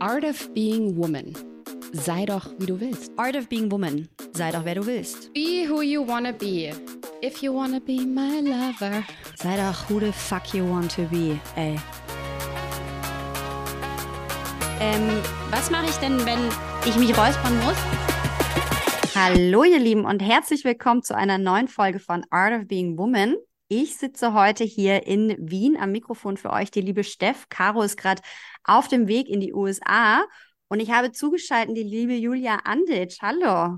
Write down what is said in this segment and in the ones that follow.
Art of Being Woman. Sei doch, wie du willst. Art of Being Woman. Sei doch, wer du willst. Be who you wanna be. If you wanna be my lover. Sei doch, who the fuck you want to be, ey. Ähm, was mache ich denn, wenn ich mich räuspern muss? Hallo, ihr Lieben, und herzlich willkommen zu einer neuen Folge von Art of Being Woman. Ich sitze heute hier in Wien am Mikrofon für euch. Die liebe Steff. Caro ist gerade auf dem Weg in die USA und ich habe zugeschaltet die liebe Julia Anditsch. Hallo.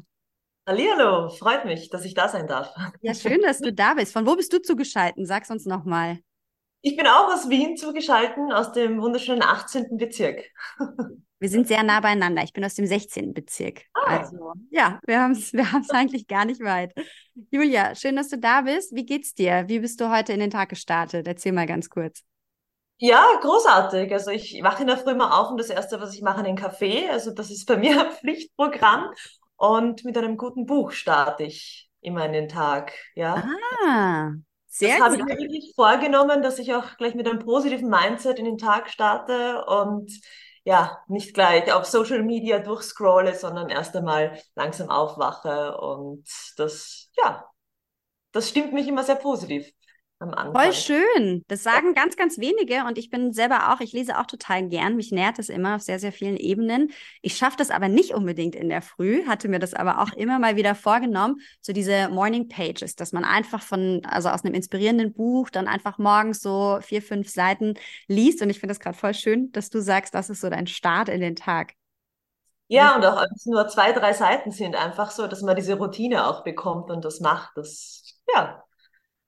Hallihallo, freut mich, dass ich da sein darf. Ja, schön, dass du da bist. Von wo bist du zugeschaltet? Sag's uns nochmal. Ich bin auch aus Wien zugeschaltet, aus dem wunderschönen 18. Bezirk. Wir sind sehr nah beieinander. Ich bin aus dem 16. Bezirk. Ah. Also, ja, wir haben es wir haben's eigentlich gar nicht weit. Julia, schön, dass du da bist. Wie geht's dir? Wie bist du heute in den Tag gestartet? Erzähl mal ganz kurz. Ja, großartig. Also ich wache in der Früh mal auf und das Erste, was ich mache, einen Kaffee. Also das ist bei mir ein Pflichtprogramm. Und mit einem guten Buch starte ich immer in den Tag. Ja. Ah, sehr das habe ich mir wirklich vorgenommen, dass ich auch gleich mit einem positiven Mindset in den Tag starte und ja, nicht gleich auf Social Media durchscrolle, sondern erst einmal langsam aufwache. Und das, ja, das stimmt mich immer sehr positiv am Anfang. Voll schön. Das sagen ganz, ganz wenige und ich bin selber auch, ich lese auch total gern. Mich nährt es immer auf sehr, sehr vielen Ebenen. Ich schaffe das aber nicht unbedingt in der Früh, hatte mir das aber auch immer mal wieder vorgenommen, so diese Morning Pages, dass man einfach von, also aus einem inspirierenden Buch dann einfach morgens so vier, fünf Seiten liest und ich finde das gerade voll schön, dass du sagst, das ist so dein Start in den Tag. Ja, und auch wenn es nur zwei, drei Seiten sind, einfach so, dass man diese Routine auch bekommt und das macht. Das, ja,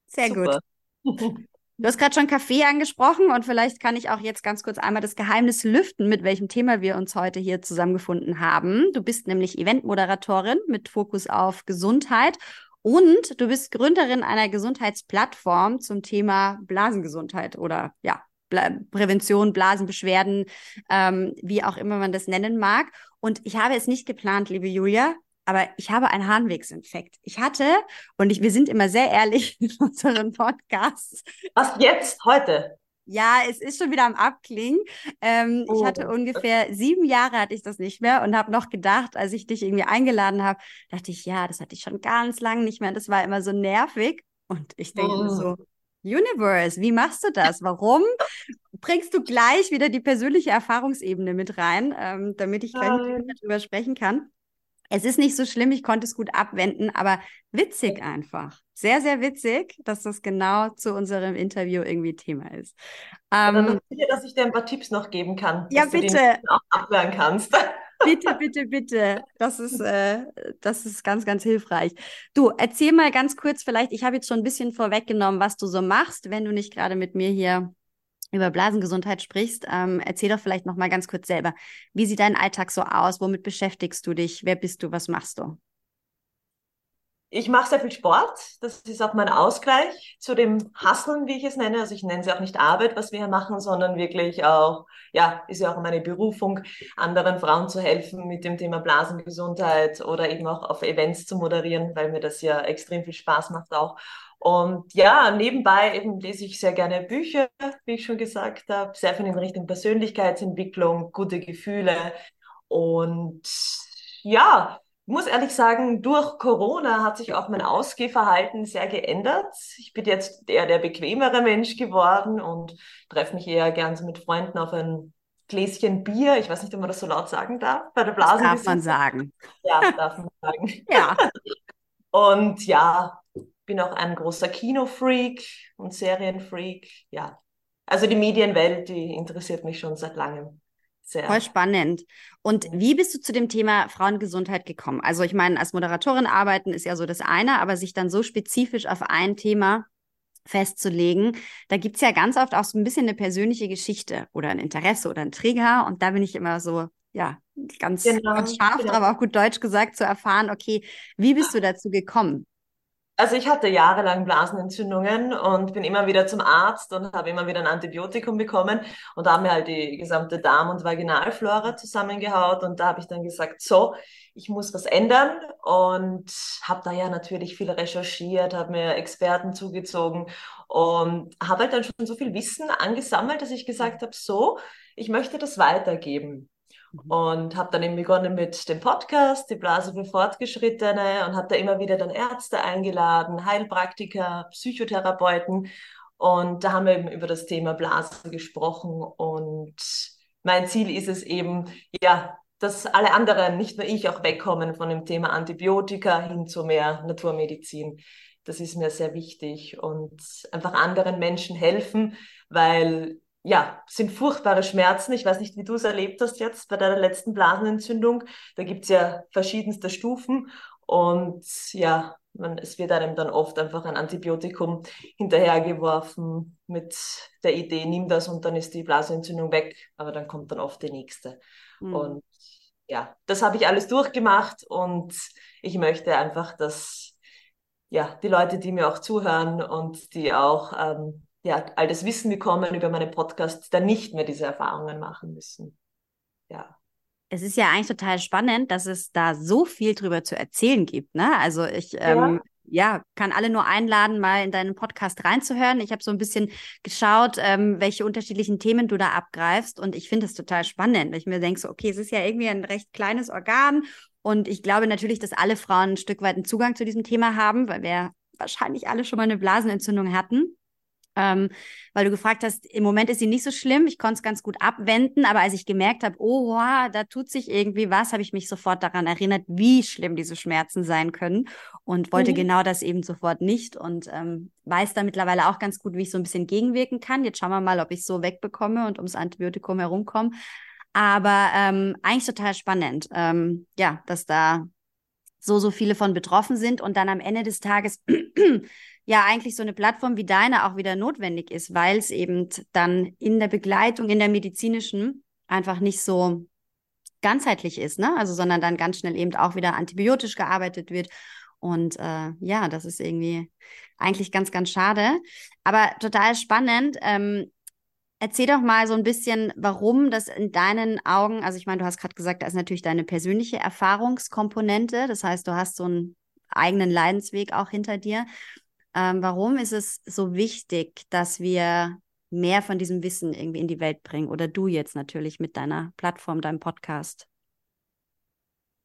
Sehr gut. Du hast gerade schon Kaffee angesprochen und vielleicht kann ich auch jetzt ganz kurz einmal das Geheimnis lüften, mit welchem Thema wir uns heute hier zusammengefunden haben. Du bist nämlich Eventmoderatorin mit Fokus auf Gesundheit und du bist Gründerin einer Gesundheitsplattform zum Thema Blasengesundheit oder ja, Prävention, Blasenbeschwerden, ähm, wie auch immer man das nennen mag. Und ich habe es nicht geplant, liebe Julia, aber ich habe einen Harnwegsinfekt. Ich hatte, und ich, wir sind immer sehr ehrlich in unseren Podcasts. Was jetzt, heute? Ja, es ist schon wieder am Abklingen. Ähm, ich hatte Oh. ungefähr sieben Jahre hatte ich das nicht mehr und habe noch gedacht, als ich dich irgendwie eingeladen habe, dachte ich, ja, das hatte ich schon ganz lange nicht mehr. Das war immer so nervig. Und ich denke Oh. so, Universe, wie machst du das? Warum bringst du gleich wieder die persönliche Erfahrungsebene mit rein, ähm, damit ich gleich mit darüber sprechen kann? Es ist nicht so schlimm, ich konnte es gut abwenden, aber witzig einfach. Sehr, sehr witzig, dass das genau zu unserem Interview irgendwie Thema ist. Dann Ähm, erzähl dir, dass ich dir ein paar Tipps noch geben kann, Ja, dass du bitte. nächsten auch abhören kannst. bitte, bitte, bitte. Das ist, äh, das ist ganz, ganz hilfreich. Du, erzähl mal ganz kurz vielleicht, ich habe jetzt schon ein bisschen vorweggenommen, was du so machst, wenn du nicht gerade mit mir hier über Blasengesundheit sprichst. Ähm, erzähl doch vielleicht noch mal ganz kurz selber. Wie sieht dein Alltag so aus? Womit beschäftigst du dich? Wer bist du? Was machst du? Ich mache sehr viel Sport. Das ist auch mein Ausgleich zu dem Hustlen, wie ich es nenne. Also ich nenne es auch nicht Arbeit, was wir hier machen, sondern wirklich auch, ja, ist ja auch meine Berufung, anderen Frauen zu helfen mit dem Thema Blasengesundheit oder eben auch auf Events zu moderieren, weil mir das ja extrem viel Spaß macht auch. Und ja, nebenbei eben lese ich sehr gerne Bücher, wie ich schon gesagt habe, sehr viel in Richtung Persönlichkeitsentwicklung, gute Gefühle und ja, ich muss ehrlich sagen, durch Corona hat sich auch mein Ausgehverhalten sehr geändert. Ich bin jetzt eher der bequemere Mensch geworden und treffe mich eher gern so mit Freunden auf ein Gläschen Bier. Ich weiß nicht, ob man das so laut sagen darf bei der Das darf man sagen. Ja, darf man sagen. Ja. Und ja, bin auch ein großer Kinofreak und Serienfreak. Ja, also die Medienwelt, die interessiert mich schon seit langem sehr. Voll spannend. Und wie bist du zu dem Thema Frauengesundheit gekommen? Also ich meine, als Moderatorin arbeiten ist ja so das eine, aber sich dann so spezifisch auf ein Thema festzulegen, da gibt's ja ganz oft auch so ein bisschen eine persönliche Geschichte oder ein Interesse oder ein Trigger. Und da bin ich immer so, ja, ganz, Genau, ganz scharf genau. drauf, auch gut Deutsch gesagt, zu erfahren, okay, wie bist du dazu gekommen? Also ich hatte jahrelang Blasenentzündungen und bin immer wieder zum Arzt und habe immer wieder ein Antibiotikum bekommen und da haben mir halt die gesamte Darm- und Vaginalflora zusammengehaut und da habe ich dann gesagt, so, ich muss was ändern und habe da ja natürlich viel recherchiert, habe mir Experten zugezogen und habe halt dann schon so viel Wissen angesammelt, dass ich gesagt habe, so, ich möchte das weitergeben. Mhm. Und habe dann eben begonnen mit dem Podcast, die Blase für Fortgeschrittene und habe da immer wieder dann Ärzte eingeladen, Heilpraktiker, Psychotherapeuten. Und da haben wir eben über das Thema Blase gesprochen. Und mein Ziel ist es eben, ja, dass alle anderen, nicht nur ich, auch wegkommen von dem Thema Antibiotika hin zu mehr Naturmedizin. Das ist mir sehr wichtig und einfach anderen Menschen helfen, weil ja, sind furchtbare Schmerzen. Ich weiß nicht, wie du es erlebt hast jetzt bei deiner letzten Blasenentzündung. Da gibt es ja verschiedenste Stufen und ja, man, es wird einem dann oft einfach ein Antibiotikum hinterhergeworfen mit der Idee, nimm das und dann ist die Blasenentzündung weg, aber dann kommt dann oft die nächste. Mhm. Und ja, das habe ich alles durchgemacht und ich möchte einfach, dass ja, die Leute, die mir auch zuhören und die auch ähm, ja, all das Wissen bekommen über meine Podcasts, dann nicht mehr diese Erfahrungen machen müssen. Ja. Es ist ja eigentlich total spannend, dass es da so viel drüber zu erzählen gibt. Ne? Also ich ähm, ja, kann alle nur einladen, mal in deinen Podcast reinzuhören. Ich habe so ein bisschen geschaut, ähm, welche unterschiedlichen Themen du da abgreifst. Und ich finde es total spannend, weil ich mir denke, so, okay, es ist ja irgendwie ein recht kleines Organ. Und ich glaube natürlich, dass alle Frauen ein Stück weit einen Zugang zu diesem Thema haben, weil wir wahrscheinlich alle schon mal eine Blasenentzündung hatten ähm, weil du gefragt hast, im Moment ist sie nicht so schlimm, ich konnte es ganz gut abwenden, aber als ich gemerkt habe, oh, wow, da tut sich irgendwie was, habe ich mich sofort daran erinnert, wie schlimm diese Schmerzen sein können und wollte mhm. genau das eben sofort nicht und ähm, weiß da mittlerweile auch ganz gut, wie ich so ein bisschen gegenwirken kann. Jetzt schauen wir mal, ob ich so wegbekomme und ums Antibiotikum herumkomme. Aber ähm, eigentlich total spannend, ähm, ja, dass da so, so viele von betroffen sind und dann am Ende des Tages ja eigentlich so eine Plattform wie deine auch wieder notwendig ist, weil es eben dann in der Begleitung, in der medizinischen einfach nicht so ganzheitlich ist, ne? Also, sondern dann ganz schnell eben auch wieder antibiotisch gearbeitet wird. Und äh, ja, das ist irgendwie eigentlich ganz, ganz schade. Aber total spannend. Ähm, erzähl doch mal so ein bisschen, warum das in deinen Augen, also ich meine, du hast gerade gesagt, da ist natürlich deine persönliche Erfahrungskomponente. Das heißt, du hast so einen eigenen Leidensweg auch hinter dir. Ähm, warum ist es so wichtig, dass wir mehr von diesem Wissen irgendwie in die Welt bringen? Oder du jetzt natürlich mit deiner Plattform, deinem Podcast?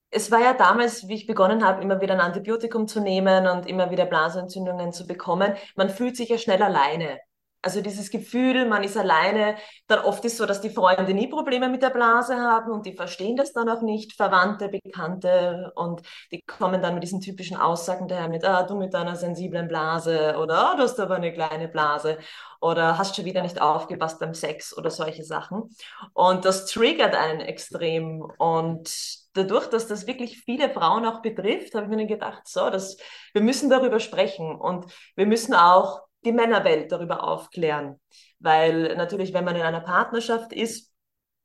Es war ja damals, wie ich begonnen habe, immer wieder ein Antibiotikum zu nehmen und immer wieder Blasenentzündungen zu bekommen. Man fühlt sich ja schnell alleine. Also dieses Gefühl, man ist alleine, dann oft ist so, dass die Freunde nie Probleme mit der Blase haben und die verstehen das dann auch nicht, Verwandte, Bekannte und die kommen dann mit diesen typischen Aussagen daher mit, ah, du mit deiner sensiblen Blase oder ah, du hast aber eine kleine Blase oder hast schon wieder nicht aufgepasst beim Sex oder solche Sachen. Und das triggert einen extrem und dadurch, dass das wirklich viele Frauen auch betrifft, habe ich mir dann gedacht, so, das, wir müssen darüber sprechen und wir müssen auch die Männerwelt darüber aufklären. Weil natürlich, wenn man in einer Partnerschaft ist,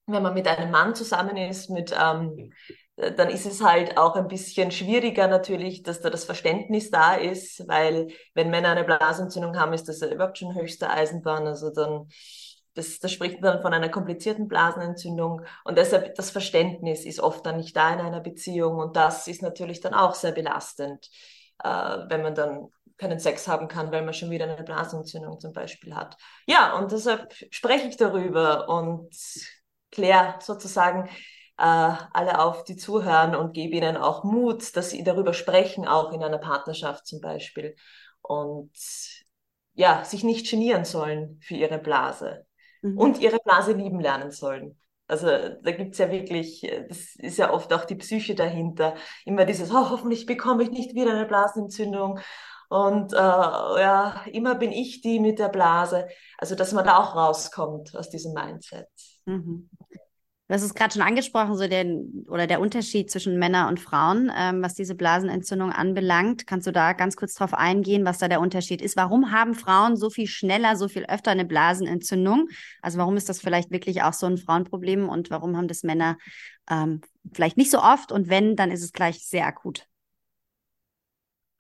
wenn man mit einem Mann zusammen ist, mit, ähm, dann ist es halt auch ein bisschen schwieriger natürlich, dass da das Verständnis da ist, weil wenn Männer eine Blasentzündung haben, ist das ja überhaupt schon höchste Eisenbahn. Also dann, das, das spricht dann von einer komplizierten Blasenentzündung und deshalb das Verständnis ist oft dann nicht da in einer Beziehung und das ist natürlich dann auch sehr belastend, äh, wenn man dann keinen Sex haben kann, weil man schon wieder eine Blasenentzündung zum Beispiel hat. Ja, und deshalb spreche ich darüber und kläre sozusagen äh, alle auf, die zuhören und gebe ihnen auch Mut, dass sie darüber sprechen, auch in einer Partnerschaft zum Beispiel. Und ja, sich nicht genieren sollen für ihre Blase mhm. und ihre Blase lieben lernen sollen. Also da gibt es ja wirklich, das ist ja oft auch die Psyche dahinter. Immer dieses, oh, hoffentlich bekomme ich nicht wieder eine Blasenentzündung und äh, ja, immer bin ich die mit der Blase. Also, dass man da auch rauskommt aus diesem Mindset. Mhm. Du hast es gerade schon angesprochen, so der oder der Unterschied zwischen Männern und Frauen, ähm, was diese Blasenentzündung anbelangt. Kannst du da ganz kurz drauf eingehen, was da der Unterschied ist? Warum haben Frauen so viel schneller, so viel öfter eine Blasenentzündung? Also warum ist das vielleicht wirklich auch so ein Frauenproblem und warum haben das Männer ähm, vielleicht nicht so oft? Und wenn, dann ist es gleich sehr akut.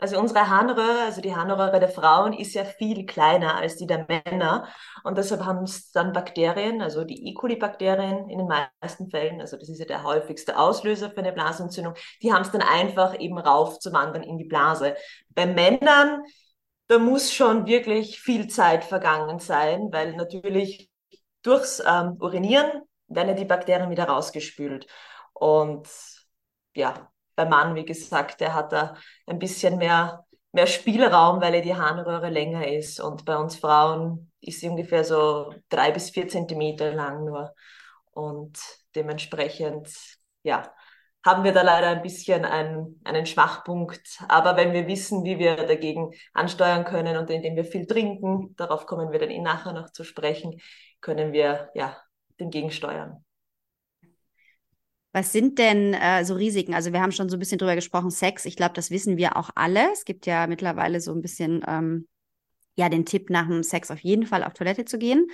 Also unsere Harnröhre, also die Harnröhre der Frauen, ist ja viel kleiner als die der Männer. Und deshalb haben es dann Bakterien, also die E. coli-Bakterien in den meisten Fällen, also das ist ja der häufigste Auslöser für eine Blasenentzündung, die haben es dann einfach eben rauf zu wandern in die Blase. Bei Männern, da muss schon wirklich viel Zeit vergangen sein, weil natürlich durchs ähm, Urinieren werden ja die Bakterien wieder rausgespült. Und ja, beim Mann, wie gesagt, der hat da ein bisschen mehr, mehr Spielraum, weil die Harnröhre länger ist. Und bei uns Frauen ist sie ungefähr so drei bis vier Zentimeter lang nur. Und dementsprechend, ja, haben wir da leider ein bisschen einen, einen Schwachpunkt. Aber wenn wir wissen, wie wir dagegen ansteuern können und indem wir viel trinken, darauf kommen wir dann eh nachher noch zu sprechen, können wir ja dem gegensteuern. Was sind denn äh, so Risiken? Also wir haben schon so ein bisschen drüber gesprochen, Sex. Ich glaube, das wissen wir auch alle. Es gibt ja mittlerweile so ein bisschen ähm, ja den Tipp, nach dem Sex auf jeden Fall auf Toilette zu gehen,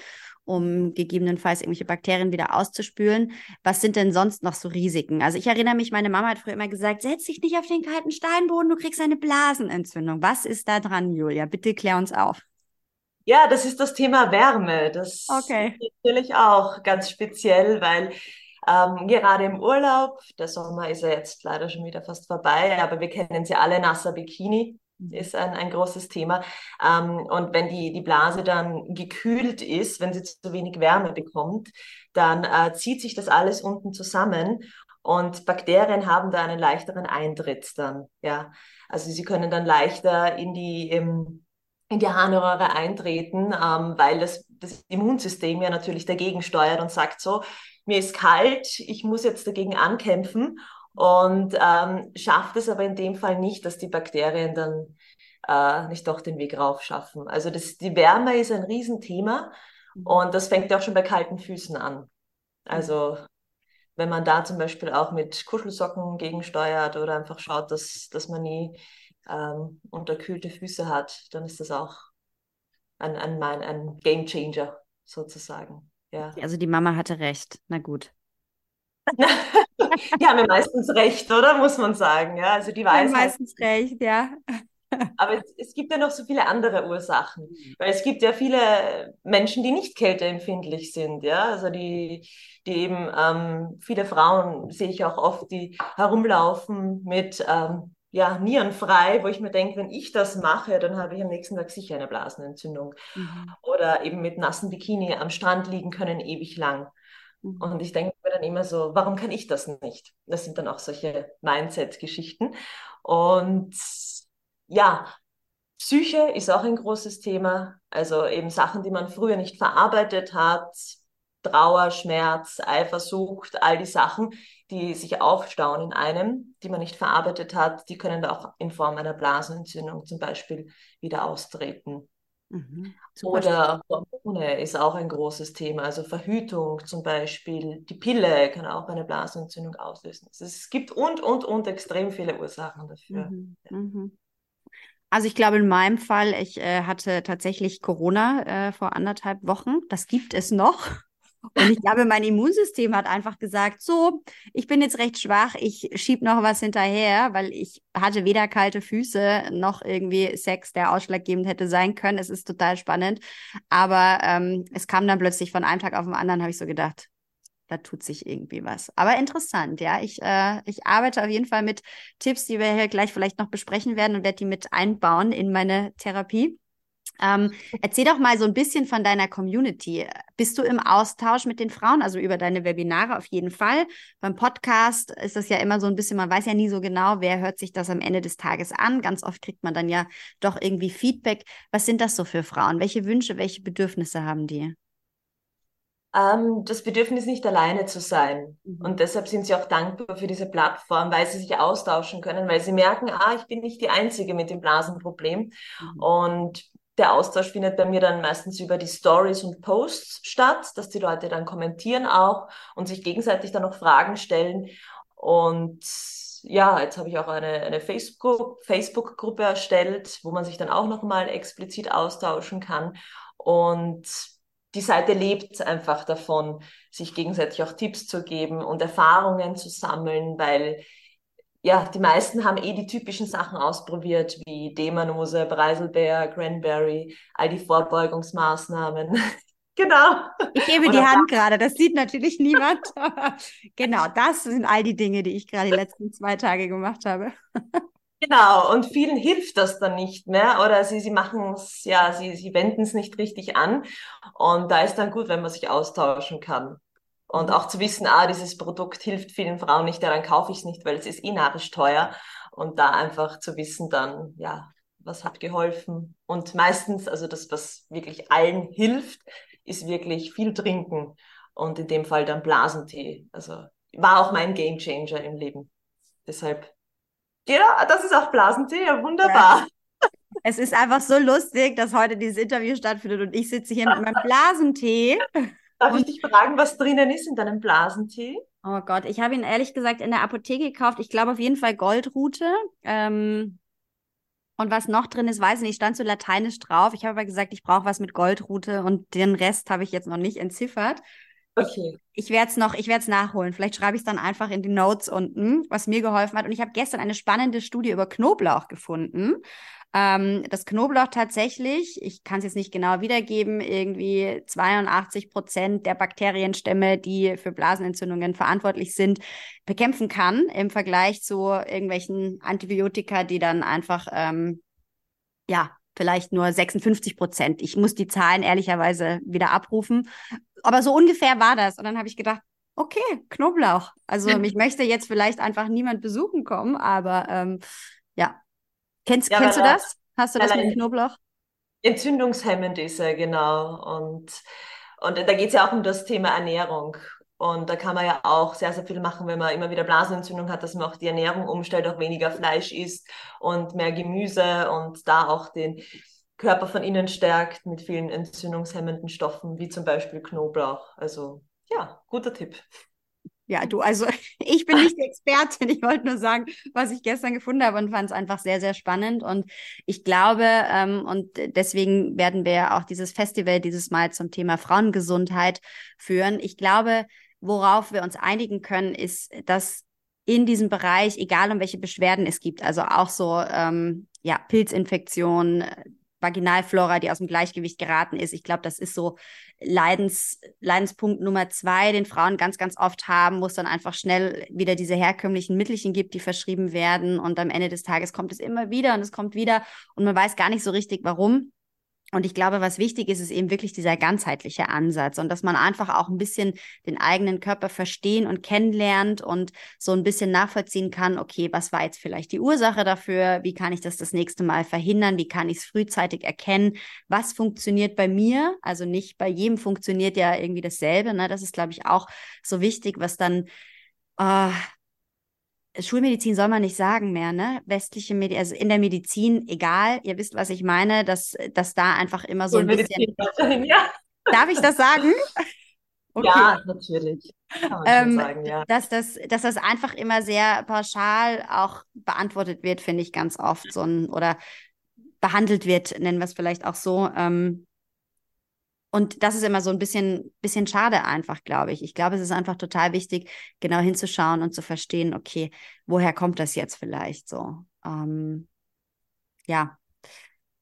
um gegebenenfalls irgendwelche Bakterien wieder auszuspülen. Was sind denn sonst noch so Risiken? Also ich erinnere mich, meine Mama hat früher immer gesagt, setz dich nicht auf den kalten Steinboden, du kriegst eine Blasenentzündung. Was ist da dran, Julia? Bitte klär uns auf. Ja, das ist das Thema Wärme. Das okay. ist natürlich auch ganz speziell, weil ähm, gerade im Urlaub, der Sommer ist ja jetzt leider schon wieder fast vorbei, aber wir kennen sie alle, nasser Bikini mhm. ist ein, ein großes Thema. Ähm, und wenn die, die Blase dann gekühlt ist, wenn sie zu wenig Wärme bekommt, dann äh, zieht sich das alles unten zusammen und Bakterien haben da einen leichteren Eintritt dann. Ja, also sie können dann leichter in die im, in die Harnröhre eintreten, ähm, weil das, das Immunsystem ja natürlich dagegen steuert und sagt so, mir ist kalt, ich muss jetzt dagegen ankämpfen und ähm, schafft es aber in dem Fall nicht, dass die Bakterien dann äh, nicht doch den Weg rauf schaffen. Also das, die Wärme ist ein Riesenthema und das fängt ja auch schon bei kalten Füßen an. Also wenn man da zum Beispiel auch mit Kuschelsocken gegensteuert oder einfach schaut, dass, dass man nie ähm, unterkühlte Füße hat, dann ist das auch ein, ein, ein Game Changer sozusagen. Ja. Also die Mama hatte recht. Na gut. die haben ja meistens recht, oder? Muss man sagen. Ja, also die weiß. meistens recht, ja. Aber es, es, gibt ja noch so viele andere Ursachen. Weil es gibt ja viele Menschen, die nicht kälteempfindlich sind, ja. Also die, die eben, ähm, viele Frauen sehe ich auch oft, die herumlaufen mit ähm, ja, nierenfrei, wo ich mir denke, wenn ich das mache, dann habe ich am nächsten Tag sicher eine Blasenentzündung. Mhm. Oder eben mit nassen Bikini am Strand liegen können ewig lang. Mhm. Und ich denke mir dann immer so, warum kann ich das nicht? Das sind dann auch solche Mindset-Geschichten. Und ja, Psyche ist auch ein großes Thema. Also eben Sachen, die man früher nicht verarbeitet hat, Trauer, Schmerz, Eifersucht, all die Sachen, die sich aufstauen in einem, die man nicht verarbeitet hat, die können da auch in Form einer Blasenentzündung zum Beispiel wieder austreten. Mhm, Oder Hormone ist auch ein großes Thema. Also Verhütung zum Beispiel, die Pille kann auch eine Blasenentzündung auslösen. Also es gibt und, und, und extrem viele Ursachen dafür. Mhm, mhm. Also ich glaube, in meinem Fall, ich äh, hatte tatsächlich Corona äh, vor anderthalb Wochen. Das gibt es noch. Und ich glaube, mein Immunsystem hat einfach gesagt, so, ich bin jetzt recht schwach, ich schieb noch was hinterher, weil ich hatte weder kalte Füße noch irgendwie Sex, der ausschlaggebend hätte sein können. Es ist total spannend. Aber ähm, es kam dann plötzlich von einem Tag auf den anderen, habe ich so gedacht, da tut sich irgendwie was. Aber interessant, ja. Ich, äh, ich arbeite auf jeden Fall mit Tipps, die wir hier gleich vielleicht noch besprechen werden und werde die mit einbauen in meine Therapie. Ähm, erzähl doch mal so ein bisschen von deiner Community. Bist du im Austausch mit den Frauen, also über deine Webinare auf jeden Fall? Beim Podcast ist das ja immer so ein bisschen, man weiß ja nie so genau, wer hört sich das am Ende des Tages an. Ganz oft kriegt man dann ja doch irgendwie Feedback. Was sind das so für Frauen? Welche Wünsche, welche Bedürfnisse haben die? Ähm, das Bedürfnis, nicht alleine zu sein. Mhm. Und deshalb sind sie auch dankbar für diese Plattform, weil sie sich austauschen können, weil sie merken, ah, ich bin nicht die Einzige mit dem Blasenproblem. Mhm. Und der Austausch findet bei mir dann meistens über die Stories und Posts statt, dass die Leute dann kommentieren auch und sich gegenseitig dann noch Fragen stellen. Und ja, jetzt habe ich auch eine, eine Facebook-Gruppe erstellt, wo man sich dann auch nochmal explizit austauschen kann. Und die Seite lebt einfach davon, sich gegenseitig auch Tipps zu geben und Erfahrungen zu sammeln, weil ja, die meisten haben eh die typischen Sachen ausprobiert, wie Demanose, Preiselbeer, Cranberry, all die Vorbeugungsmaßnahmen. genau. Ich gebe die Hand gerade, das sieht natürlich niemand. genau, das sind all die Dinge, die ich gerade die letzten zwei Tage gemacht habe. Genau, und vielen hilft das dann nicht mehr oder sie, sie machen es, ja, sie, sie wenden es nicht richtig an. Und da ist dann gut, wenn man sich austauschen kann. Und auch zu wissen, ah, dieses Produkt hilft vielen Frauen nicht, daran kaufe ich es nicht, weil es ist eh narisch teuer. Und da einfach zu wissen dann, ja, was hat geholfen. Und meistens, also das, was wirklich allen hilft, ist wirklich viel trinken. Und in dem Fall dann Blasentee. Also war auch mein Game Changer im Leben. Deshalb, ja, das ist auch Blasentee, ja, wunderbar. Ja. Es ist einfach so lustig, dass heute dieses Interview stattfindet und ich sitze hier mit meinem Blasentee. Darf ich dich fragen, was drinnen ist in deinem Blasentee? Oh Gott, ich habe ihn ehrlich gesagt in der Apotheke gekauft. Ich glaube auf jeden Fall Goldrute. Ähm, und was noch drin ist, weiß ich nicht, stand so lateinisch drauf. Ich habe aber gesagt, ich brauche was mit Goldrute und den Rest habe ich jetzt noch nicht entziffert. Okay. Ich, ich werde es noch, ich werde es nachholen. Vielleicht schreibe ich es dann einfach in die Notes unten, was mir geholfen hat. Und ich habe gestern eine spannende Studie über Knoblauch gefunden. Ähm, das Knoblauch tatsächlich, ich kann es jetzt nicht genau wiedergeben, irgendwie 82 Prozent der Bakterienstämme, die für Blasenentzündungen verantwortlich sind, bekämpfen kann im Vergleich zu irgendwelchen Antibiotika, die dann einfach, ähm, ja, vielleicht nur 56 Prozent. Ich muss die Zahlen ehrlicherweise wieder abrufen. Aber so ungefähr war das. Und dann habe ich gedacht, okay, Knoblauch. Also mich möchte jetzt vielleicht einfach niemand besuchen kommen, aber ähm, ja, Kennst, ja, kennst du das? Hast du das mit Knoblauch? Entzündungshemmend ist er, genau. Und, und da geht es ja auch um das Thema Ernährung. Und da kann man ja auch sehr, sehr viel machen, wenn man immer wieder Blasenentzündung hat, dass man auch die Ernährung umstellt, auch weniger Fleisch isst und mehr Gemüse und da auch den Körper von innen stärkt mit vielen entzündungshemmenden Stoffen, wie zum Beispiel Knoblauch. Also ja, guter Tipp. Ja, du, also ich bin nicht die Expertin. Ich wollte nur sagen, was ich gestern gefunden habe und fand es einfach sehr, sehr spannend. Und ich glaube, ähm, und deswegen werden wir auch dieses Festival dieses Mal zum Thema Frauengesundheit führen. Ich glaube, worauf wir uns einigen können, ist, dass in diesem Bereich, egal um welche Beschwerden es gibt, also auch so ähm, ja, Pilzinfektionen, Vaginalflora, die aus dem Gleichgewicht geraten ist. Ich glaube, das ist so Leidens, Leidenspunkt Nummer zwei, den Frauen ganz, ganz oft haben, wo es dann einfach schnell wieder diese herkömmlichen Mittelchen gibt, die verschrieben werden. Und am Ende des Tages kommt es immer wieder und es kommt wieder und man weiß gar nicht so richtig, warum. Und ich glaube, was wichtig ist, ist eben wirklich dieser ganzheitliche Ansatz und dass man einfach auch ein bisschen den eigenen Körper verstehen und kennenlernt und so ein bisschen nachvollziehen kann, okay, was war jetzt vielleicht die Ursache dafür? Wie kann ich das das nächste Mal verhindern? Wie kann ich es frühzeitig erkennen? Was funktioniert bei mir? Also nicht bei jedem funktioniert ja irgendwie dasselbe. Ne? Das ist, glaube ich, auch so wichtig, was dann äh, Schulmedizin soll man nicht sagen mehr, ne? Westliche Medizin, also in der Medizin, egal, ihr wisst, was ich meine, dass, dass da einfach immer so ein bisschen. Ja. Darf ich das sagen? Okay. Ja, natürlich. Ähm, sagen, ja. Dass, das, dass das einfach immer sehr pauschal auch beantwortet wird, finde ich ganz oft so ein, oder behandelt wird, nennen wir es vielleicht auch so. Ähm, und das ist immer so ein bisschen, bisschen schade einfach, glaube ich. Ich glaube, es ist einfach total wichtig, genau hinzuschauen und zu verstehen, okay, woher kommt das jetzt vielleicht so? Ähm, ja.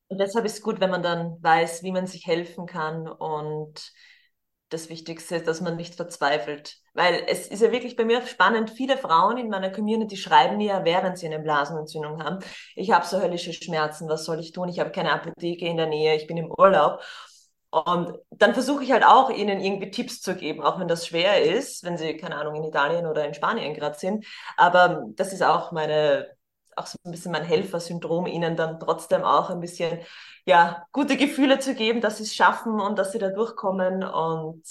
Und deshalb ist es gut, wenn man dann weiß, wie man sich helfen kann und das Wichtigste ist, dass man nicht verzweifelt. Weil es ist ja wirklich bei mir spannend, viele Frauen in meiner Community schreiben mir ja, während sie eine Blasenentzündung haben, ich habe so höllische Schmerzen, was soll ich tun? Ich habe keine Apotheke in der Nähe, ich bin im Urlaub. Und dann versuche ich halt auch, ihnen irgendwie Tipps zu geben, auch wenn das schwer ist, wenn sie, keine Ahnung, in Italien oder in Spanien gerade sind. Aber das ist auch meine, auch so ein bisschen mein Helfersyndrom, ihnen dann trotzdem auch ein bisschen, ja, gute Gefühle zu geben, dass sie es schaffen und dass sie da durchkommen und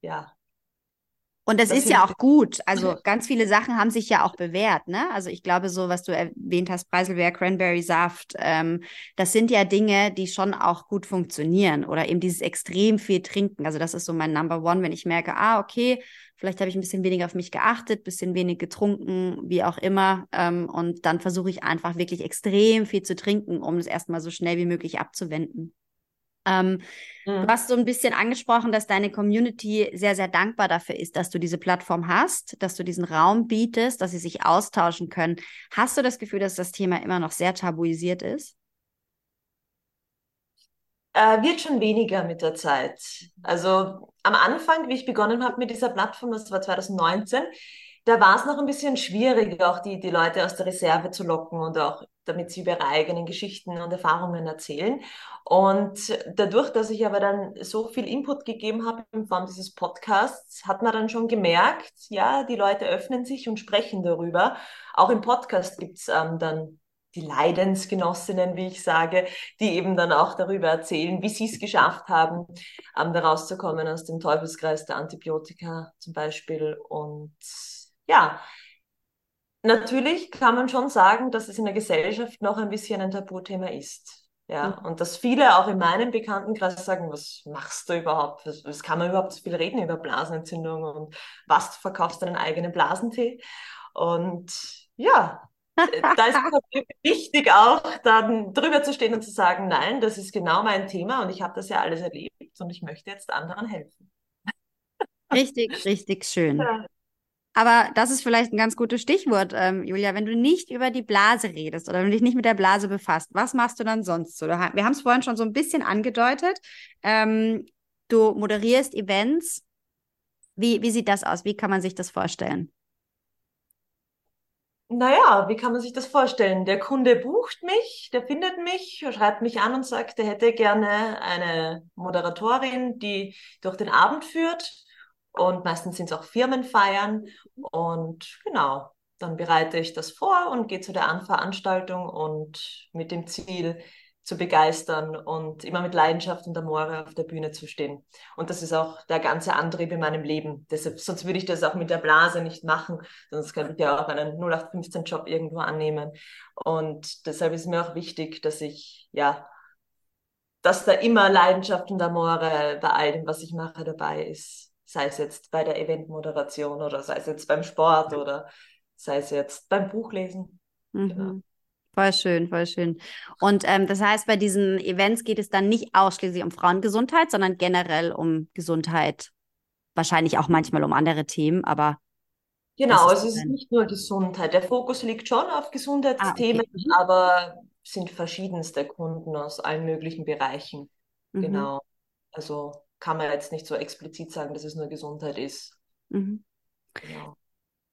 ja, und das, das ist ja auch gut. Also ganz viele Sachen haben sich ja auch bewährt, ne? Also ich glaube, so, was du erwähnt hast, Preiselbeer, Cranberry-Saft, ähm, das sind ja Dinge, die schon auch gut funktionieren. Oder eben dieses extrem viel trinken. Also das ist so mein Number One, wenn ich merke, ah, okay, vielleicht habe ich ein bisschen weniger auf mich geachtet, bisschen wenig getrunken, wie auch immer. Ähm, und dann versuche ich einfach wirklich extrem viel zu trinken, um es erstmal so schnell wie möglich abzuwenden. Ähm, mhm. Du hast so ein bisschen angesprochen, dass deine Community sehr, sehr dankbar dafür ist, dass du diese Plattform hast, dass du diesen Raum bietest, dass sie sich austauschen können. Hast du das Gefühl, dass das Thema immer noch sehr tabuisiert ist? Äh, wird schon weniger mit der Zeit. Also am Anfang, wie ich begonnen habe mit dieser Plattform, das war 2019, da war es noch ein bisschen schwierig, auch die, die Leute aus der Reserve zu locken und auch damit sie über ihre eigenen Geschichten und Erfahrungen erzählen. Und dadurch, dass ich aber dann so viel Input gegeben habe in Form dieses Podcasts, hat man dann schon gemerkt, ja, die Leute öffnen sich und sprechen darüber. Auch im Podcast gibt es ähm, dann die Leidensgenossinnen, wie ich sage, die eben dann auch darüber erzählen, wie sie es geschafft haben, ähm, da rauszukommen aus dem Teufelskreis der Antibiotika zum Beispiel. Und ja, natürlich kann man schon sagen, dass es in der Gesellschaft noch ein bisschen ein Tabuthema ist. Ja, mhm. und dass viele auch in meinem Bekanntenkreis sagen, was machst du überhaupt? Was, was kann man überhaupt so viel reden über Blasenentzündung und was du verkaufst deinen eigenen Blasentee? Und ja, da ist es wichtig auch, dann drüber zu stehen und zu sagen, nein, das ist genau mein Thema und ich habe das ja alles erlebt und ich möchte jetzt anderen helfen. Richtig, richtig schön. Ja. Aber das ist vielleicht ein ganz gutes Stichwort, ähm, Julia. Wenn du nicht über die Blase redest oder wenn du dich nicht mit der Blase befasst, was machst du dann sonst so? Wir haben es vorhin schon so ein bisschen angedeutet. Ähm, du moderierst Events. Wie, wie sieht das aus? Wie kann man sich das vorstellen? Naja, wie kann man sich das vorstellen? Der Kunde bucht mich, der findet mich, schreibt mich an und sagt, er hätte gerne eine Moderatorin, die durch den Abend führt und meistens sind es auch Firmenfeiern. Und genau, dann bereite ich das vor und gehe zu der Veranstaltung und mit dem Ziel zu begeistern und immer mit Leidenschaft und Amore auf der Bühne zu stehen. Und das ist auch der ganze Antrieb in meinem Leben. Deshalb, sonst würde ich das auch mit der Blase nicht machen, sonst könnte ich ja auch einen 0815-Job irgendwo annehmen. Und deshalb ist mir auch wichtig, dass ich, ja, dass da immer Leidenschaft und Amore bei all dem, was ich mache, dabei ist sei es jetzt bei der Eventmoderation oder sei es jetzt beim Sport oder sei es jetzt beim Buchlesen. Mhm. Genau. Voll schön, voll schön. Und ähm, das heißt, bei diesen Events geht es dann nicht ausschließlich um Frauengesundheit, sondern generell um Gesundheit. Wahrscheinlich auch manchmal um andere Themen, aber. Genau, also es ist nicht nur Gesundheit. Der Fokus liegt schon auf Gesundheitsthemen, ah, okay. Mhm. aber sind verschiedenste Kunden aus allen möglichen Bereichen. Mhm. Genau. Also kann man jetzt nicht so explizit sagen, dass es nur Gesundheit ist. Mhm. Genau.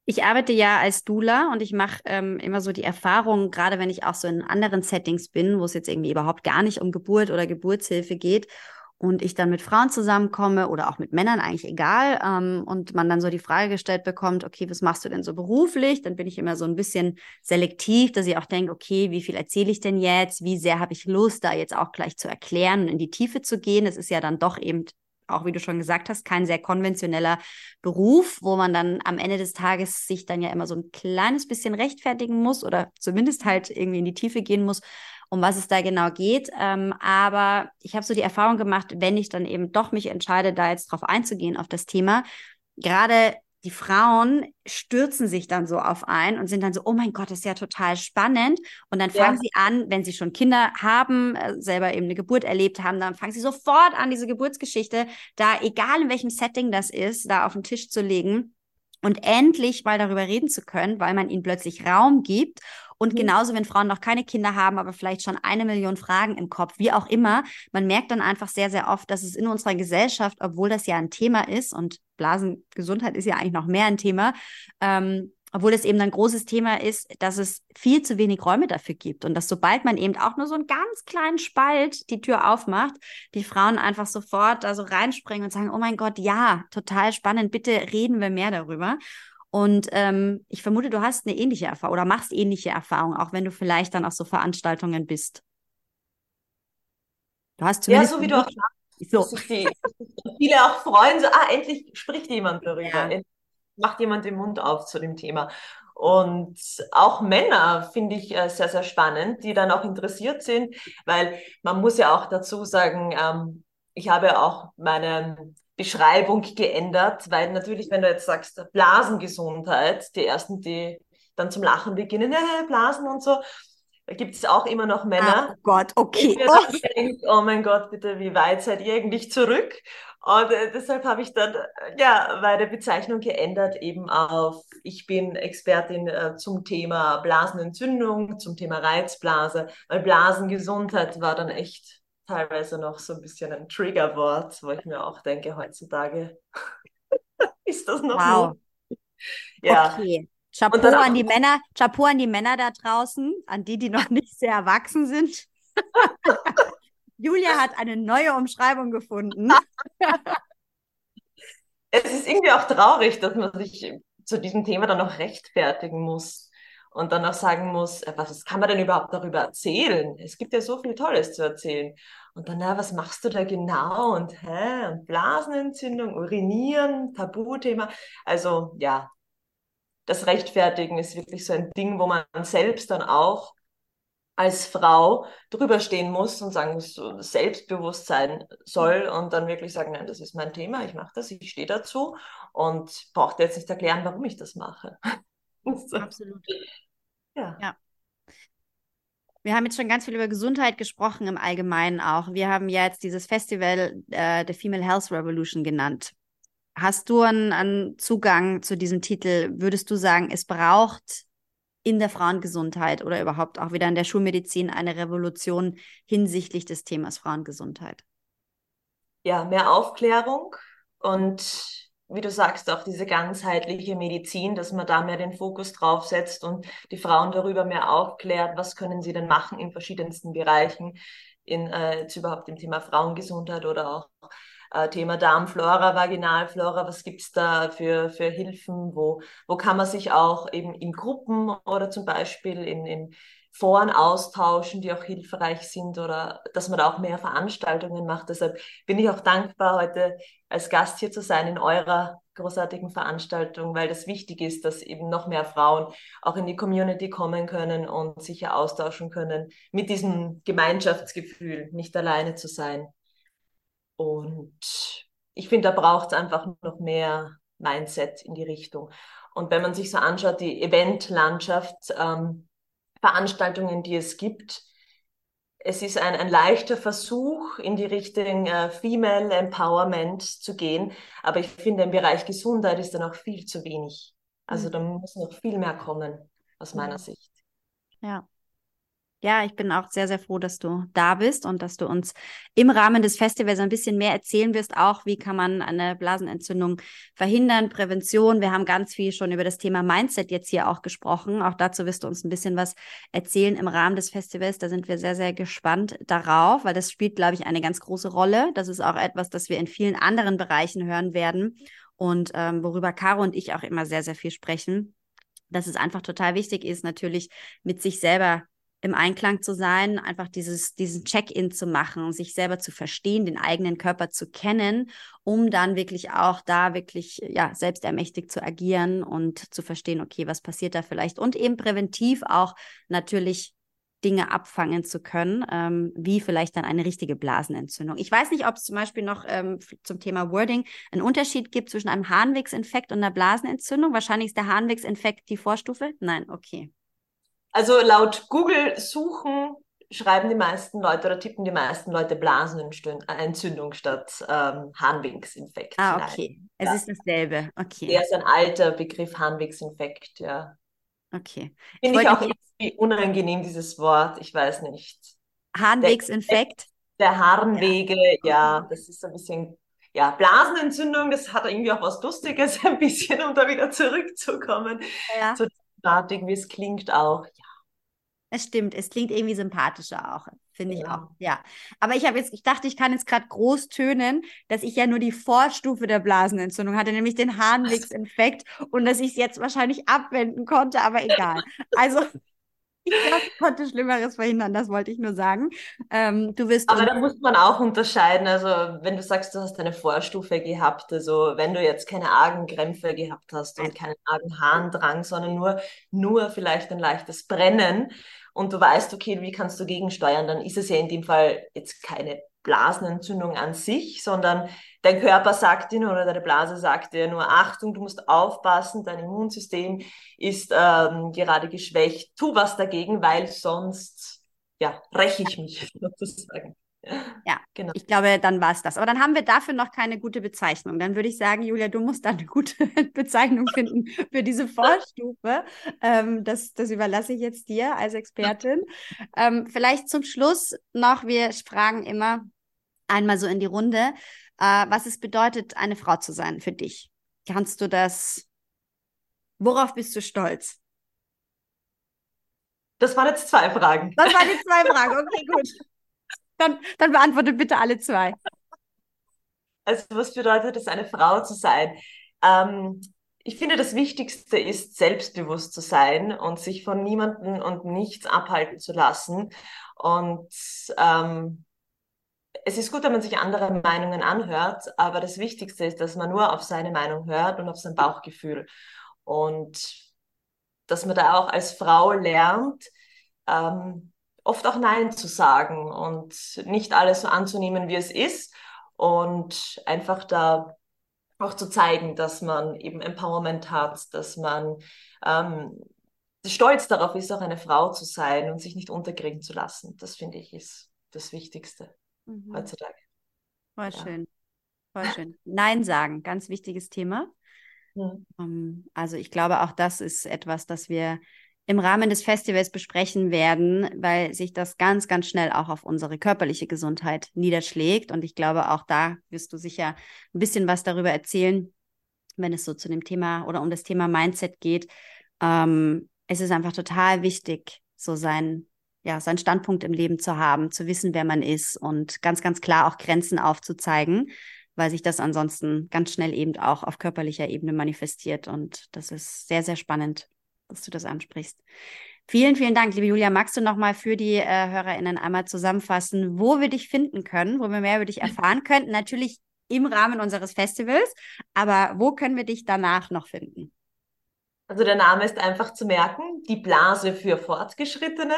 Ich arbeite ja als Doula und ich mache ähm, immer so die Erfahrung, gerade wenn ich auch so in anderen Settings bin, wo es jetzt irgendwie überhaupt gar nicht um Geburt oder Geburtshilfe geht und ich dann mit Frauen zusammenkomme oder auch mit Männern, eigentlich egal, ähm, und man dann so die Frage gestellt bekommt, okay, was machst du denn so beruflich? Dann bin ich immer so ein bisschen selektiv, dass ich auch denke, okay, wie viel erzähle ich denn jetzt? Wie sehr habe ich Lust, da jetzt auch gleich zu erklären und in die Tiefe zu gehen? Es ist ja dann doch eben auch wie du schon gesagt hast, kein sehr konventioneller Beruf, wo man dann am Ende des Tages sich dann ja immer so ein kleines bisschen rechtfertigen muss oder zumindest halt irgendwie in die Tiefe gehen muss, um was es da genau geht. Ähm, aber ich habe so die Erfahrung gemacht, wenn ich dann eben doch mich entscheide, da jetzt drauf einzugehen auf das Thema, gerade die Frauen stürzen sich dann so auf ein und sind dann so, oh mein Gott, das ist ja total spannend. Und dann fangen ja. sie an, wenn sie schon Kinder haben, äh, selber eben eine Geburt erlebt haben, dann fangen sie sofort an, diese Geburtsgeschichte da, egal in welchem Setting das ist, da auf den Tisch zu legen und endlich mal darüber reden zu können, weil man ihnen plötzlich Raum gibt und mhm. genauso, wenn Frauen noch keine Kinder haben, aber vielleicht schon eine Million Fragen im Kopf, wie auch immer, man merkt dann einfach sehr, sehr oft, dass es in unserer Gesellschaft, obwohl das ja ein Thema ist und Blasengesundheit ist ja eigentlich noch mehr ein Thema, ähm, obwohl es eben ein großes Thema ist, dass es viel zu wenig Räume dafür gibt und dass sobald man eben auch nur so einen ganz kleinen Spalt die Tür aufmacht, die Frauen einfach sofort da so reinspringen und sagen, oh mein Gott, ja, total spannend, bitte reden wir mehr darüber. Und ähm, ich vermute, du hast eine ähnliche Erfahrung oder machst ähnliche Erfahrungen, auch wenn du vielleicht dann auf so Veranstaltungen bist. Du hast zumindest ja, so wie du auch so. die, viele auch freuen, so, ah, endlich spricht jemand darüber, ja. macht jemand den Mund auf zu dem Thema. Und auch Männer finde ich äh, sehr, sehr spannend, die dann auch interessiert sind, weil man muss ja auch dazu sagen, ähm, ich habe auch meinen Beschreibung geändert, weil natürlich, wenn du jetzt sagst, Blasengesundheit, die ersten, die dann zum Lachen beginnen, äh, Blasen und so, da gibt es auch immer noch Männer. Oh Gott, okay. Oh. Denkt, oh mein Gott, bitte, wie weit seid ihr eigentlich zurück? Und äh, deshalb habe ich dann äh, ja meine Bezeichnung geändert eben auf, ich bin Expertin äh, zum Thema Blasenentzündung, zum Thema Reizblase, weil Blasengesundheit war dann echt teilweise noch so ein bisschen ein Triggerwort, wo ich mir auch denke, heutzutage ist das noch wow. So. Ja. Okay. Chapeau an die Männer, Chapeau an die Männer da draußen, an die, die noch nicht sehr erwachsen sind. Julia hat eine neue Umschreibung gefunden. es ist irgendwie auch traurig, dass man sich zu diesem Thema dann noch rechtfertigen muss und dann auch sagen muss, äh, was kann man denn überhaupt darüber erzählen? Es gibt ja so viel Tolles zu erzählen. Und dann, na, was machst du da genau? Und hä? Und Blasenentzündung, Urinieren, Tabuthema. Also ja, das Rechtfertigen ist wirklich so ein Ding, wo man selbst dann auch als Frau drüber stehen muss und sagen, so selbstbewusst sein soll und dann wirklich sagen, nein, das ist mein Thema, ich mache das, ich stehe dazu und braucht jetzt nicht erklären, warum ich das mache. so. Absolut. Ja. ja. Wir haben jetzt schon ganz viel über Gesundheit gesprochen im Allgemeinen auch. Wir haben ja jetzt dieses Festival äh, der Female Health Revolution genannt. Hast du einen, einen Zugang zu diesem Titel? Würdest du sagen, es braucht in der Frauengesundheit oder überhaupt auch wieder in der Schulmedizin eine Revolution hinsichtlich des Themas Frauengesundheit? Ja, mehr Aufklärung und wie du sagst, auch diese ganzheitliche Medizin, dass man da mehr den Fokus drauf setzt und die Frauen darüber mehr aufklärt, was können sie denn machen in verschiedensten Bereichen, in äh, jetzt überhaupt im Thema Frauengesundheit oder auch äh, Thema Darmflora, Vaginalflora, was gibt's da für, für Hilfen, wo, wo kann man sich auch eben in Gruppen oder zum Beispiel in, in Foren austauschen, die auch hilfreich sind oder dass man da auch mehr Veranstaltungen macht. Deshalb bin ich auch dankbar, heute als Gast hier zu sein in eurer großartigen Veranstaltung, weil das wichtig ist, dass eben noch mehr Frauen auch in die Community kommen können und sich ja austauschen können mit diesem Gemeinschaftsgefühl, nicht alleine zu sein. Und ich finde, da braucht es einfach noch mehr Mindset in die Richtung. Und wenn man sich so anschaut, die Eventlandschaft, ähm, Veranstaltungen, die es gibt. Es ist ein, ein leichter Versuch, in die Richtung äh, Female Empowerment zu gehen. Aber ich finde, im Bereich Gesundheit ist da noch viel zu wenig. Also mhm. da muss noch viel mehr kommen, aus meiner Sicht. Ja. Ja, ich bin auch sehr, sehr froh, dass du da bist und dass du uns im Rahmen des Festivals ein bisschen mehr erzählen wirst, auch wie kann man eine Blasenentzündung verhindern, Prävention. Wir haben ganz viel schon über das Thema Mindset jetzt hier auch gesprochen. Auch dazu wirst du uns ein bisschen was erzählen im Rahmen des Festivals. Da sind wir sehr, sehr gespannt darauf, weil das spielt, glaube ich, eine ganz große Rolle. Das ist auch etwas, das wir in vielen anderen Bereichen hören werden und ähm, worüber Caro und ich auch immer sehr, sehr viel sprechen dass es einfach total wichtig ist, natürlich mit sich selber im Einklang zu sein, einfach dieses, diesen Check-in zu machen sich selber zu verstehen, den eigenen Körper zu kennen, um dann wirklich auch da wirklich ja selbstermächtigt zu agieren und zu verstehen, okay, was passiert da vielleicht und eben präventiv auch natürlich Dinge abfangen zu können, ähm, wie vielleicht dann eine richtige Blasenentzündung. Ich weiß nicht, ob es zum Beispiel noch ähm, zum Thema Wording einen Unterschied gibt zwischen einem Harnwegsinfekt und einer Blasenentzündung. Wahrscheinlich ist der Harnwegsinfekt die Vorstufe. Nein, okay. Also laut Google suchen schreiben die meisten Leute oder tippen die meisten Leute Blasenentzündung statt ähm, Harnwegsinfekt. Ah, okay. Es ja. ist dasselbe. Okay. Der ist ein alter Begriff, Harnwegsinfekt, ja. Okay. Finde ich, ich auch irgendwie unangenehm, dieses Wort. Ich weiß nicht. Harnwegsinfekt? Der, der Harnwege, ja. ja, das ist so ein bisschen ja, Blasenentzündung, das hat irgendwie auch was Lustiges, ein bisschen, um da wieder zurückzukommen. Ja. Zu wie es klingt auch. Ja, es stimmt, es klingt irgendwie sympathischer auch, finde ich ja. auch. Ja. Aber ich habe jetzt, ich dachte, ich kann jetzt gerade groß tönen, dass ich ja nur die Vorstufe der Blasenentzündung hatte, nämlich den Harnwegsinfekt und dass ich es jetzt wahrscheinlich abwenden konnte, aber egal. Also ich konnte Schlimmeres verhindern, das wollte ich nur sagen. Ähm, du wirst. Aber da muss man auch unterscheiden. Also, wenn du sagst, du hast eine Vorstufe gehabt, also wenn du jetzt keine argen Krämpfe gehabt hast und keinen argen Harndrang, sondern nur, nur vielleicht ein leichtes Brennen und du weißt, okay, wie kannst du gegensteuern, dann ist es ja in dem Fall jetzt keine Blasenentzündung an sich, sondern dein Körper sagt dir oder deine Blase sagt dir nur, Achtung, du musst aufpassen, dein Immunsystem ist ähm, gerade geschwächt, tu was dagegen, weil sonst, ja, räche ich mich sozusagen. Ja, genau. Ich glaube, dann war es das. Aber dann haben wir dafür noch keine gute Bezeichnung. Dann würde ich sagen, Julia, du musst da eine gute Bezeichnung finden für diese Vorstufe. Ähm, das, das überlasse ich jetzt dir als Expertin. Ähm, vielleicht zum Schluss noch, wir fragen immer, einmal so in die Runde, äh, was es bedeutet, eine Frau zu sein für dich. Kannst du das Worauf bist du stolz? Das waren jetzt zwei Fragen. Das waren die zwei Fragen. Okay, gut. Dann, dann beantworte bitte alle zwei. Also, was bedeutet es, eine Frau zu sein? Ähm, ich finde, das Wichtigste ist, selbstbewusst zu sein und sich von niemandem und nichts abhalten zu lassen. Und ähm, es ist gut, wenn man sich andere Meinungen anhört, aber das Wichtigste ist, dass man nur auf seine Meinung hört und auf sein Bauchgefühl. Und dass man da auch als Frau lernt, ähm, oft auch Nein zu sagen und nicht alles so anzunehmen, wie es ist und einfach da auch zu zeigen, dass man eben Empowerment hat, dass man ähm, stolz darauf ist, auch eine Frau zu sein und sich nicht unterkriegen zu lassen. Das finde ich ist das Wichtigste mhm. heutzutage. Voll ja. schön. Voll schön. Nein sagen, ganz wichtiges Thema. Mhm. Also ich glaube, auch das ist etwas, das wir im Rahmen des Festivals besprechen werden, weil sich das ganz, ganz schnell auch auf unsere körperliche Gesundheit niederschlägt. Und ich glaube, auch da wirst du sicher ein bisschen was darüber erzählen, wenn es so zu dem Thema oder um das Thema Mindset geht. Ähm, es ist einfach total wichtig, so sein, ja, seinen Standpunkt im Leben zu haben, zu wissen, wer man ist und ganz, ganz klar auch Grenzen aufzuzeigen weil sich das ansonsten ganz schnell eben auch auf körperlicher Ebene manifestiert. Und das ist sehr, sehr spannend, dass du das ansprichst. Vielen, vielen Dank, liebe Julia. Magst du nochmal für die äh, HörerInnen einmal zusammenfassen, wo wir dich finden können, wo wir mehr über dich erfahren könnten? Natürlich im Rahmen unseres Festivals, aber wo können wir dich danach noch finden? Also der Name ist einfach zu merken, die Blase für Fortgeschrittene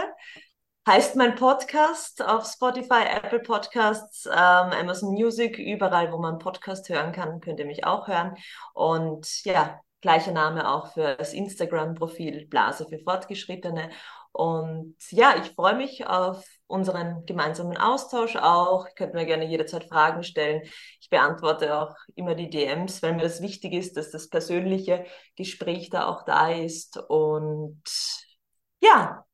heißt mein Podcast auf Spotify, Apple Podcasts, ähm, Amazon Music, überall, wo man Podcast hören kann, könnt ihr mich auch hören. Und ja, gleicher Name auch für das Instagram-Profil Blase für Fortgeschrittene. Und ja, ich freue mich auf unseren gemeinsamen Austausch auch. Ihr könnt mir gerne jederzeit Fragen stellen. Ich beantworte auch immer die DMs, weil mir das wichtig ist, dass das persönliche Gespräch da auch da ist. Und ja,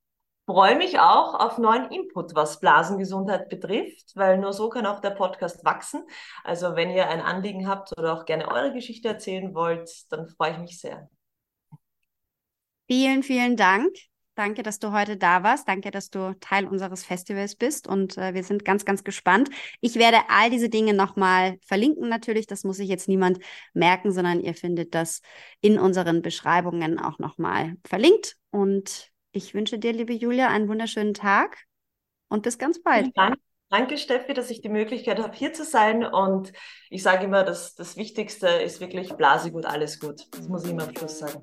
freue mich auch auf neuen Input, was Blasengesundheit betrifft, weil nur so kann auch der Podcast wachsen. Also wenn ihr ein Anliegen habt oder auch gerne eure Geschichte erzählen wollt, dann freue ich mich sehr. Vielen, vielen Dank. Danke, dass du heute da warst. Danke, dass du Teil unseres Festivals bist. Und äh, wir sind ganz, ganz gespannt. Ich werde all diese Dinge nochmal verlinken natürlich. Das muss sich jetzt niemand merken, sondern ihr findet das in unseren Beschreibungen auch nochmal verlinkt. Und ich wünsche dir, liebe Julia, einen wunderschönen Tag und bis ganz bald. Danke. Danke, Steffi, dass ich die Möglichkeit habe, hier zu sein. Und ich sage immer, dass das Wichtigste ist wirklich Blase gut, alles gut. Das muss ich immer am Schluss sagen.